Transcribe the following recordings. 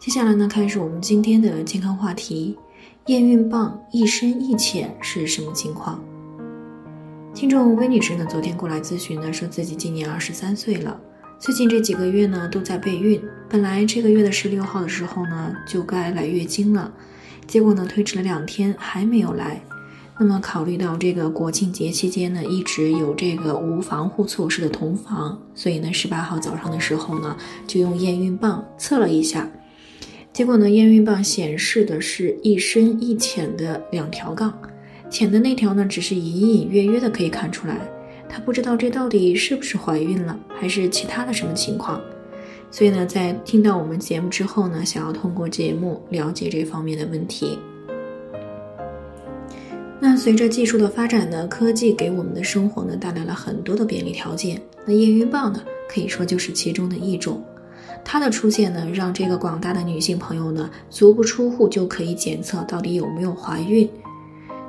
接下来呢，开始我们今天的健康话题：验孕棒一深一浅是什么情况？听众魏女士呢，昨天过来咨询呢，说自己今年二十三岁了，最近这几个月呢都在备孕。本来这个月的十六号的时候呢就该来月经了，结果呢推迟了两天还没有来。那么考虑到这个国庆节期间呢一直有这个无防护措施的同房，所以呢十八号早上的时候呢就用验孕棒测了一下。结果呢，验孕棒显示的是一深一浅的两条杠，浅的那条呢，只是隐隐约约的可以看出来，她不知道这到底是不是怀孕了，还是其他的什么情况。所以呢，在听到我们节目之后呢，想要通过节目了解这方面的问题。那随着技术的发展呢，科技给我们的生活呢带来了很多的便利条件，那验孕棒呢，可以说就是其中的一种。它的出现呢，让这个广大的女性朋友呢，足不出户就可以检测到底有没有怀孕。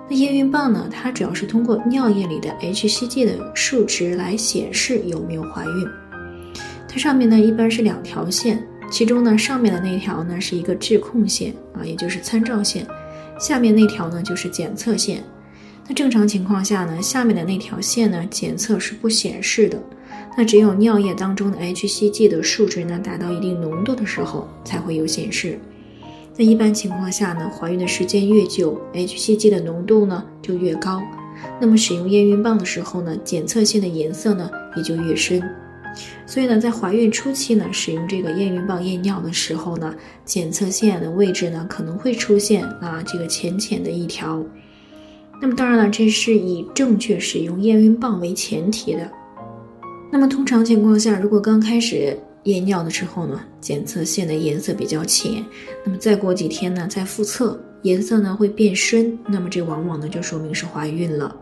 那验孕棒呢，它主要是通过尿液里的 hCG 的数值来显示有没有怀孕。它上面呢，一般是两条线，其中呢，上面的那条呢是一个质控线啊，也就是参照线，下面那条呢就是检测线。那正常情况下呢，下面的那条线呢，检测是不显示的。那只有尿液当中的 hCG 的数值呢达到一定浓度的时候才会有显示。那一般情况下呢，怀孕的时间越久，hCG 的浓度呢就越高。那么使用验孕棒的时候呢，检测线的颜色呢也就越深。所以呢，在怀孕初期呢，使用这个验孕棒验尿的时候呢，检测线的位置呢可能会出现啊这个浅浅的一条。那么当然了，这是以正确使用验孕棒为前提的。那么通常情况下，如果刚开始验尿的时候呢，检测线的颜色比较浅，那么再过几天呢，再复测，颜色呢会变深，那么这往往呢就说明是怀孕了。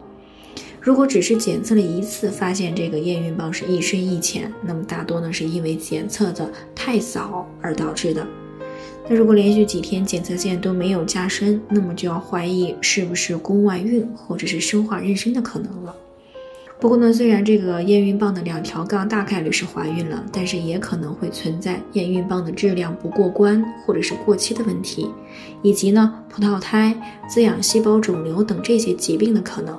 如果只是检测了一次，发现这个验孕棒是一深一浅，那么大多呢是因为检测的太早而导致的。那如果连续几天检测线都没有加深，那么就要怀疑是不是宫外孕或者是生化妊娠的可能了。不过呢，虽然这个验孕棒的两条杠大概率是怀孕了，但是也可能会存在验孕棒的质量不过关或者是过期的问题，以及呢葡萄胎、滋养细胞肿瘤等这些疾病的可能。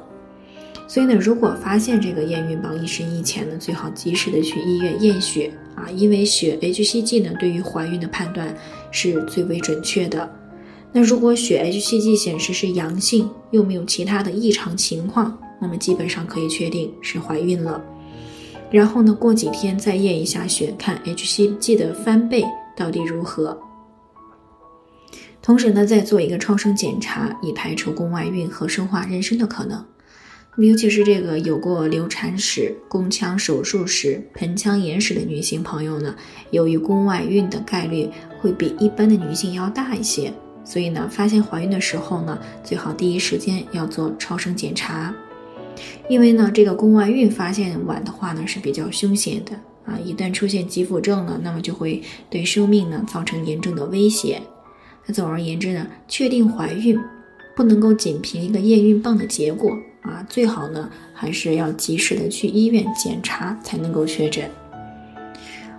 所以呢，如果发现这个验孕棒一深一浅呢，最好及时的去医院验血啊，因为血 hCG 呢对于怀孕的判断是最为准确的。那如果血 hCG 显示是阳性，又没有其他的异常情况。那么基本上可以确定是怀孕了，然后呢，过几天再验一下血，看 hCG 的翻倍到底如何。同时呢，再做一个超声检查，以排除宫外孕和生化妊娠的可能。尤其是这个有过流产史、宫腔手术史、盆腔炎史的女性朋友呢，由于宫外孕的概率会比一般的女性要大一些，所以呢，发现怀孕的时候呢，最好第一时间要做超声检查。因为呢，这个宫外孕发现晚的话呢是比较凶险的啊，一旦出现急腹症呢，那么就会对生命呢造成严重的威胁。那总而言之呢，确定怀孕不能够仅凭一个验孕棒的结果啊，最好呢还是要及时的去医院检查才能够确诊。